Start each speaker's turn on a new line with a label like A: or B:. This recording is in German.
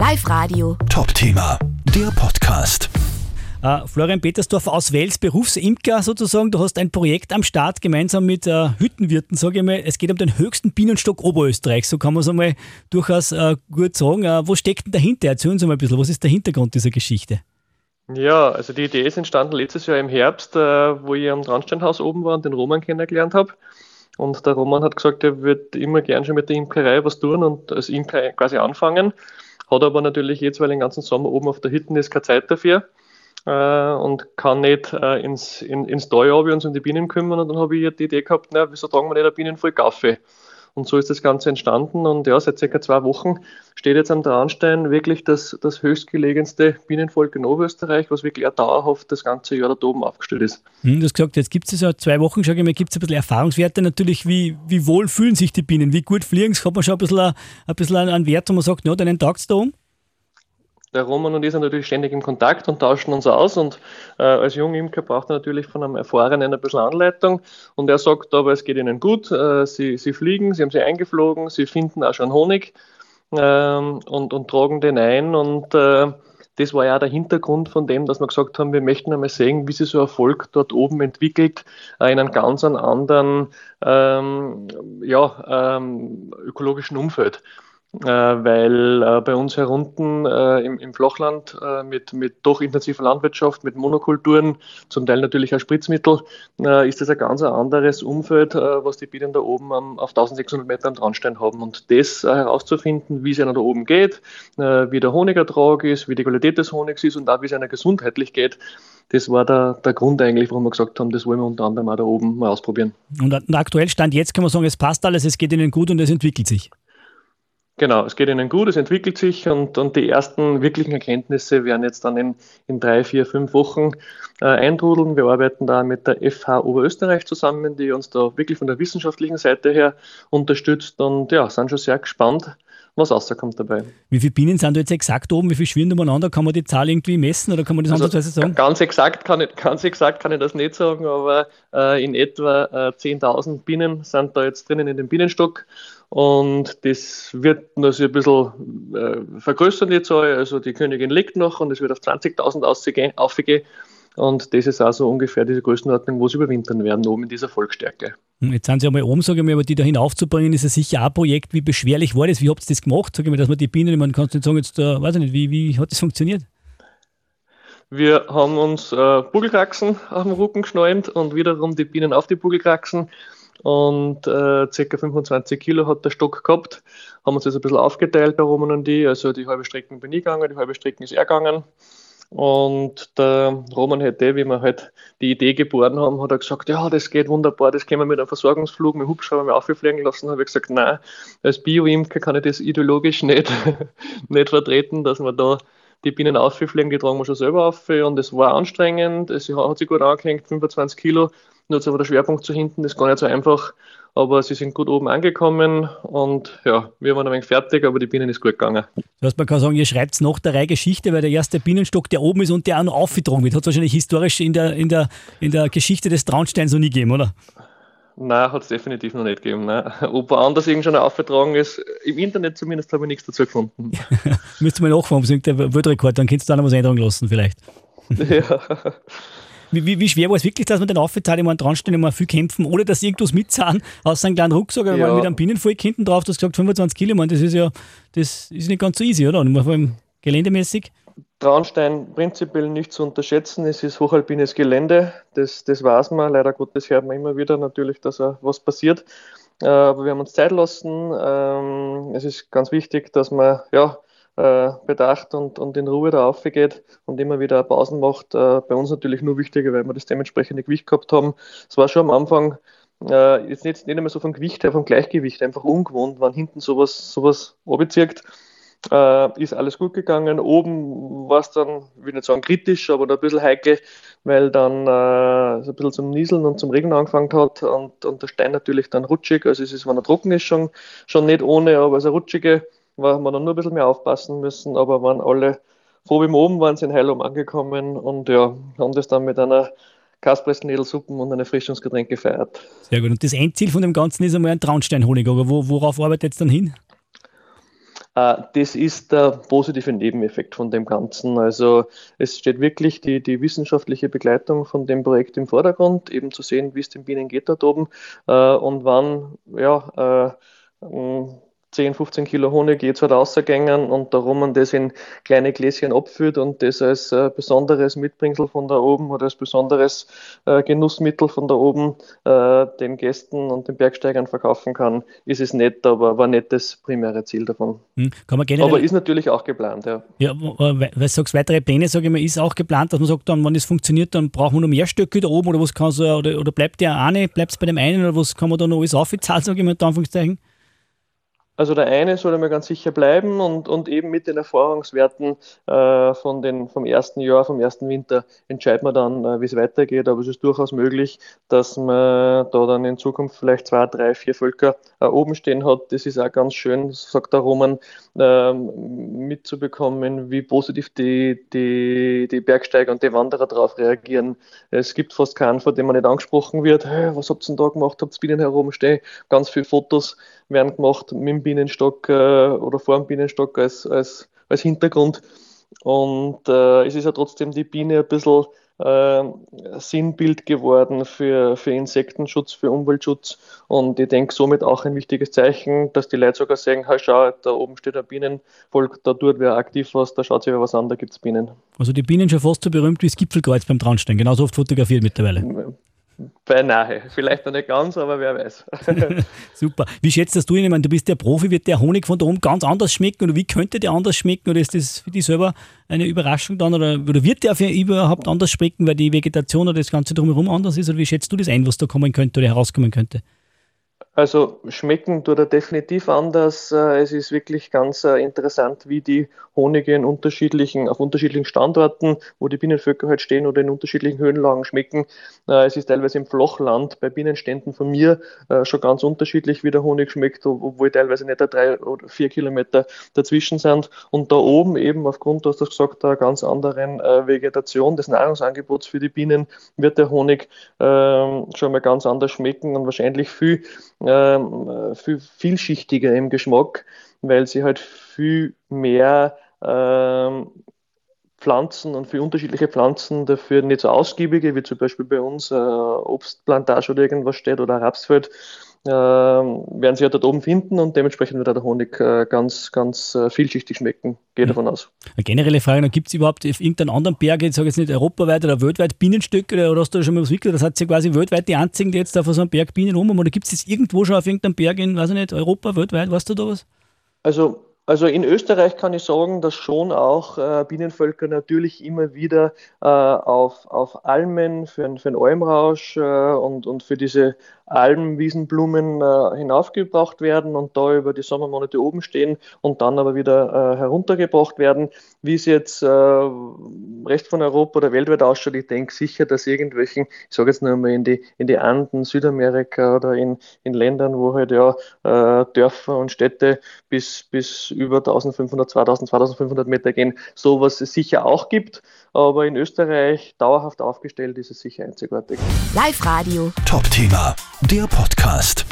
A: Live Radio.
B: Top-Thema, der Podcast.
C: Äh, Florian Petersdorf aus Wels, Berufsimker sozusagen. Du hast ein Projekt am Start gemeinsam mit äh, Hüttenwirten, sage ich mal. Es geht um den höchsten Bienenstock Oberösterreichs, so kann man es einmal durchaus äh, gut sagen. Wo steckt denn dahinter? Erzählen Sie mal ein bisschen, was ist der Hintergrund dieser Geschichte?
D: Ja, also die Idee ist entstanden letztes Jahr im Herbst, wo ich am Traunsteinhaus oben war und den Roman kennengelernt habe. Und der Roman hat gesagt, er würde immer gern schon mit der Imkerei was tun und als Imker quasi anfangen. Hat aber natürlich jetzt, weil den ganzen Sommer oben auf der Hütte ist, keine Zeit dafür äh, und kann nicht äh, ins, in, ins Tal uns um die Bienen kümmern. Und dann habe ich die Idee gehabt, na, wieso tragen wir nicht eine Bienen voll Kaffee? Und so ist das Ganze entstanden. Und ja, seit circa zwei Wochen steht jetzt am Traunstein wirklich das, das höchstgelegenste Bienenvolk in Oberösterreich, was wirklich dauerhaft das ganze Jahr da oben aufgestellt ist.
C: Hm, du hast gesagt, jetzt gibt es ja zwei Wochen, sage ich mal, gibt es ein bisschen Erfahrungswerte natürlich. Wie, wie wohl fühlen sich die Bienen? Wie gut fliegen sie? Hat man schon ein bisschen, ein bisschen einen Wert, wo man sagt, ja, deinen taugt da um?
D: Der Roman und ich sind natürlich ständig im Kontakt und tauschen uns aus und äh, als Jungimker braucht er natürlich von einem Erfahrenen ein bisschen Anleitung und er sagt aber, es geht ihnen gut, äh, sie, sie fliegen, sie haben sie eingeflogen, sie finden auch schon Honig ähm, und, und tragen den ein und äh, das war ja der Hintergrund von dem, dass wir gesagt haben, wir möchten einmal sehen, wie sich so Erfolg dort oben entwickelt, in einem ganz anderen ähm, ja, ähm, ökologischen Umfeld. Äh, weil äh, bei uns herunten äh, im, im, Flachland äh, mit, mit doch intensiver Landwirtschaft, mit Monokulturen, zum Teil natürlich auch Spritzmittel, äh, ist das ein ganz anderes Umfeld, äh, was die Bienen da oben am, auf 1600 Meter am Traunstein haben. Und das herauszufinden, wie es einer da oben geht, wie der Honigertrag ist, wie die Qualität des Honigs ist und auch wie es einer gesundheitlich geht, das war der, der Grund eigentlich, warum wir gesagt haben, das wollen wir unter anderem auch da oben mal ausprobieren.
C: Und aktuell Stand jetzt kann man sagen, es passt alles, es geht Ihnen gut und es entwickelt sich.
D: Genau, es geht ihnen gut, es entwickelt sich und, und die ersten wirklichen Erkenntnisse werden jetzt dann in, in drei, vier, fünf Wochen äh, eintrudeln. Wir arbeiten da mit der FH Oberösterreich zusammen, die uns da wirklich von der wissenschaftlichen Seite her unterstützt und ja, sind schon sehr gespannt, was rauskommt dabei.
C: Wie viele Bienen sind da jetzt exakt oben? Wie viel schwirren umeinander? Kann man die Zahl irgendwie messen oder kann man das also, andersweise sagen?
D: Ganz exakt, kann ich, ganz exakt kann ich das nicht sagen, aber äh, in etwa äh, 10.000 Bienen sind da jetzt drinnen in dem Bienenstock und das wird noch so ein bisschen äh, vergrößern, die Zahl. Also die Königin liegt noch und es wird auf 20.000 aufgehen. Und das ist also ungefähr diese Größenordnung, wo sie überwintern werden, oben in dieser Volksstärke.
C: Hm, jetzt sind Sie einmal oben, sage ich mal, aber die dahin aufzubringen, ist ja sicher ein Projekt. Wie beschwerlich war das? Wie habt ihr das gemacht? Sag ich mal, dass man die Bienen, man kann nicht sagen, jetzt, uh, weiß ich nicht, wie, wie hat das funktioniert?
D: Wir haben uns äh, Bugelkraxen auf dem Rücken geschnallt und wiederum die Bienen auf die Bugelkraxen und äh, ca. 25 Kilo hat der Stock gehabt. Haben uns das ein bisschen aufgeteilt, der Roman und die. Also die halbe Strecke bin ich gegangen, die halbe Strecke ist er gegangen. Und der Roman hätte, wie wir halt die Idee geboren haben, hat er gesagt, ja, das geht wunderbar, das können wir mit einem Versorgungsflug, mit Hubschrauber mal auffliegen lassen. habe ich gesagt, nein, als Bio-Imker kann ich das ideologisch nicht, nicht vertreten, dass wir da die Bienen auffliegen, die tragen wir schon selber auf. Und es war anstrengend, es hat sich gut angehängt, 25 Kilo. Nur jetzt aber der Schwerpunkt zu hinten ist gar nicht so einfach. Aber sie sind gut oben angekommen und ja, wir waren ein wenig fertig, aber die Bienen ist gut gegangen.
C: Du hast man kann sagen, ihr schreibt nach der Reihe Geschichte, weil der erste Bienenstock, der oben ist und der auch noch aufgetragen wird, hat es wahrscheinlich historisch in der, in, der, in der Geschichte des Traunsteins noch nie gegeben, oder?
D: Nein, hat es definitiv noch nicht gegeben. Nein. Ob anders irgend schon aufgetragen ist, im Internet zumindest habe ich nichts dazu gefunden.
C: Müsste mal nachfragen, es irgendein Weltrekord, dann könntest du da noch was ändern lassen vielleicht. Ja. Wie, wie, wie, schwer war es wirklich, dass man den aufgeteilt, ich meine, dran stehen, immer viel kämpfen, ohne dass irgendwas mitzahlen, außer einen kleinen Rucksack, ja. mit einem Binnenvolk hinten drauf, du hast gesagt 25 Kilo, man, das ist ja, das ist nicht ganz so easy, oder? Und vor allem geländemäßig.
D: Traunstein prinzipiell nicht zu unterschätzen. Es ist hochalpines Gelände, das, das weiß man. Leider Gottes hört man immer wieder natürlich, dass was passiert. Uh, aber wir haben uns Zeit lassen. Ähm, es ist ganz wichtig, dass man ja, uh, bedacht und, und in Ruhe da aufgeht und immer wieder Pausen macht. Äh, bei uns natürlich nur wichtiger, weil wir das dementsprechende Gewicht gehabt haben. Es war schon am Anfang jetzt nicht, nicht einmal so vom Gewicht her, vom Gleichgewicht, einfach ungewohnt, wenn hinten sowas, sowas abzieht äh, ist alles gut gegangen. Oben war es dann, ich will nicht sagen kritisch, aber ein bisschen heikel, weil dann äh, so ein bisschen zum Nieseln und zum Regen angefangen hat und, und der Stein natürlich dann rutschig. Also es ist, wenn er trocken ist, schon, schon nicht ohne, aber als er rutschige war man dann nur ein bisschen mehr aufpassen müssen, aber waren alle froh wie oben, waren sie in Heilum angekommen und ja, haben das dann mit einer Kaspressknädelsuppen und ein Erfrischungsgetränk gefeiert.
C: Sehr gut. Und das Endziel von dem Ganzen ist einmal ein Traunsteinhonig, aber wo, worauf arbeitet es dann hin?
D: Äh, das ist der positive Nebeneffekt von dem Ganzen. Also es steht wirklich die, die wissenschaftliche Begleitung von dem Projekt im Vordergrund, eben zu sehen, wie es den Bienen geht dort oben äh, und wann ja, äh, 10, 15 Kilo Honig je zwei rausgängen und darum man das in kleine Gläschen abfüllt und das als äh, besonderes Mitbringsel von da oben oder als besonderes äh, Genussmittel von da oben äh, den Gästen und den Bergsteigern verkaufen kann, ist es nett, aber war nicht das primäre Ziel davon. Hm,
C: kann man
D: generell, aber ist natürlich auch geplant, ja.
C: Ja, du sagst, weitere Pläne, sage ich mal, ist auch geplant, dass man sagt, dann, wenn es funktioniert, dann brauchen wir noch mehr Stöcke da oben oder was kann so, oder, oder bleibt der eine, bleibt es bei dem einen oder was kann man da noch alles aufzahlen, sage ich mal, in Anführungszeichen?
D: Also der eine soll einmal ganz sicher bleiben und, und eben mit den Erfahrungswerten äh, von den, vom ersten Jahr, vom ersten Winter entscheidet man dann, äh, wie es weitergeht. Aber es ist durchaus möglich, dass man da dann in Zukunft vielleicht zwei, drei, vier Völker äh, oben stehen hat. Das ist auch ganz schön, sagt der Roman, ähm, mitzubekommen, wie positiv die, die, die Bergsteiger und die Wanderer darauf reagieren. Es gibt fast keinen, vor dem man nicht angesprochen wird. Hey, was habt ihr denn da gemacht? Habt ihr Bienen herumstehen? Ganz viele Fotos werden gemacht mit dem Bienenstock äh, oder vor dem Bienenstock als, als, als Hintergrund. Und äh, es ist ja trotzdem die Biene ein bisschen äh, Sinnbild geworden für, für Insektenschutz, für Umweltschutz. Und ich denke somit auch ein wichtiges Zeichen, dass die Leute sogar sagen, hey, schau, da oben steht ein Bienenvolk, da tut wer aktiv was, da schaut sich wer was an, da gibt es Bienen.
C: Also die Bienen schon fast so berühmt wie das Gipfelkreuz beim Traunstein, genauso oft fotografiert mittlerweile.
D: Beinahe. Vielleicht noch nicht ganz, aber wer weiß.
C: Super. Wie schätzt das du ihn? Ich meine, du bist der Profi, wird der Honig von da oben ganz anders schmecken oder wie könnte der anders schmecken oder ist das für dich selber eine Überraschung dann oder, oder wird der überhaupt anders schmecken, weil die Vegetation oder das Ganze drumherum anders ist oder wie schätzt du das ein, was da kommen könnte oder herauskommen könnte?
D: Also schmecken tut er definitiv anders. Äh, es ist wirklich ganz äh, interessant, wie die Honige in unterschiedlichen, auf unterschiedlichen Standorten, wo die Bienenvölker halt stehen oder in unterschiedlichen Höhenlagen schmecken. Äh, es ist teilweise im Flachland bei Bienenständen von mir schon ganz unterschiedlich, wie der Honig schmeckt, obwohl teilweise nicht drei oder vier Kilometer dazwischen sind. Und da oben eben aufgrund, du hast das gesagt, der ganz anderen Vegetation des Nahrungsangebots für die Bienen wird der Honig ähm, schon mal ganz anders schmecken und wahrscheinlich viel ähm, viel vielschichtiger im Geschmack, weil sie halt viel mehr ähm, Pflanzen und für unterschiedliche Pflanzen dafür nicht so ausgiebige, wie zum Beispiel bei uns äh, Obstplantage oder irgendwas steht oder Rapsfeld, werden sie ja dort oben finden und dementsprechend wird der Honig äh, ganz, ganz äh, vielschichtig schmecken. Gehe davon aus.
C: Eine generelle Frage, gibt es überhaupt auf irgendeinen anderen Berg, ich sage jetzt nicht europaweit oder weltweit Bienenstöcke oder, oder hast du da schon mal was wickelt? Das hat ja quasi weltweit die einzigen, die jetzt da von so einem Berg Bienen rum oder gibt es das irgendwo schon auf irgendeinem Berg in, weiß ich nicht, Europa, weltweit, weißt du da was?
D: Also also in Österreich kann ich sagen, dass schon auch äh, Bienenvölker natürlich immer wieder äh, auf, auf Almen für, für einen Almrausch äh, und, und für diese Almwiesenblumen äh, hinaufgebracht werden und da über die Sommermonate oben stehen und dann aber wieder äh, heruntergebracht werden. Wie es jetzt äh, Rest von Europa oder weltweit ausschaut, ich denke sicher, dass irgendwelchen, ich sage jetzt nur mal in die, in die Anden, Südamerika oder in, in Ländern, wo halt ja äh, Dörfer und Städte bis, bis über 1500, 2000, 2500 Meter gehen, sowas es sicher auch gibt. Aber in Österreich dauerhaft aufgestellt ist es sicher einzigartig.
B: Live Radio. Top Thema, der Podcast.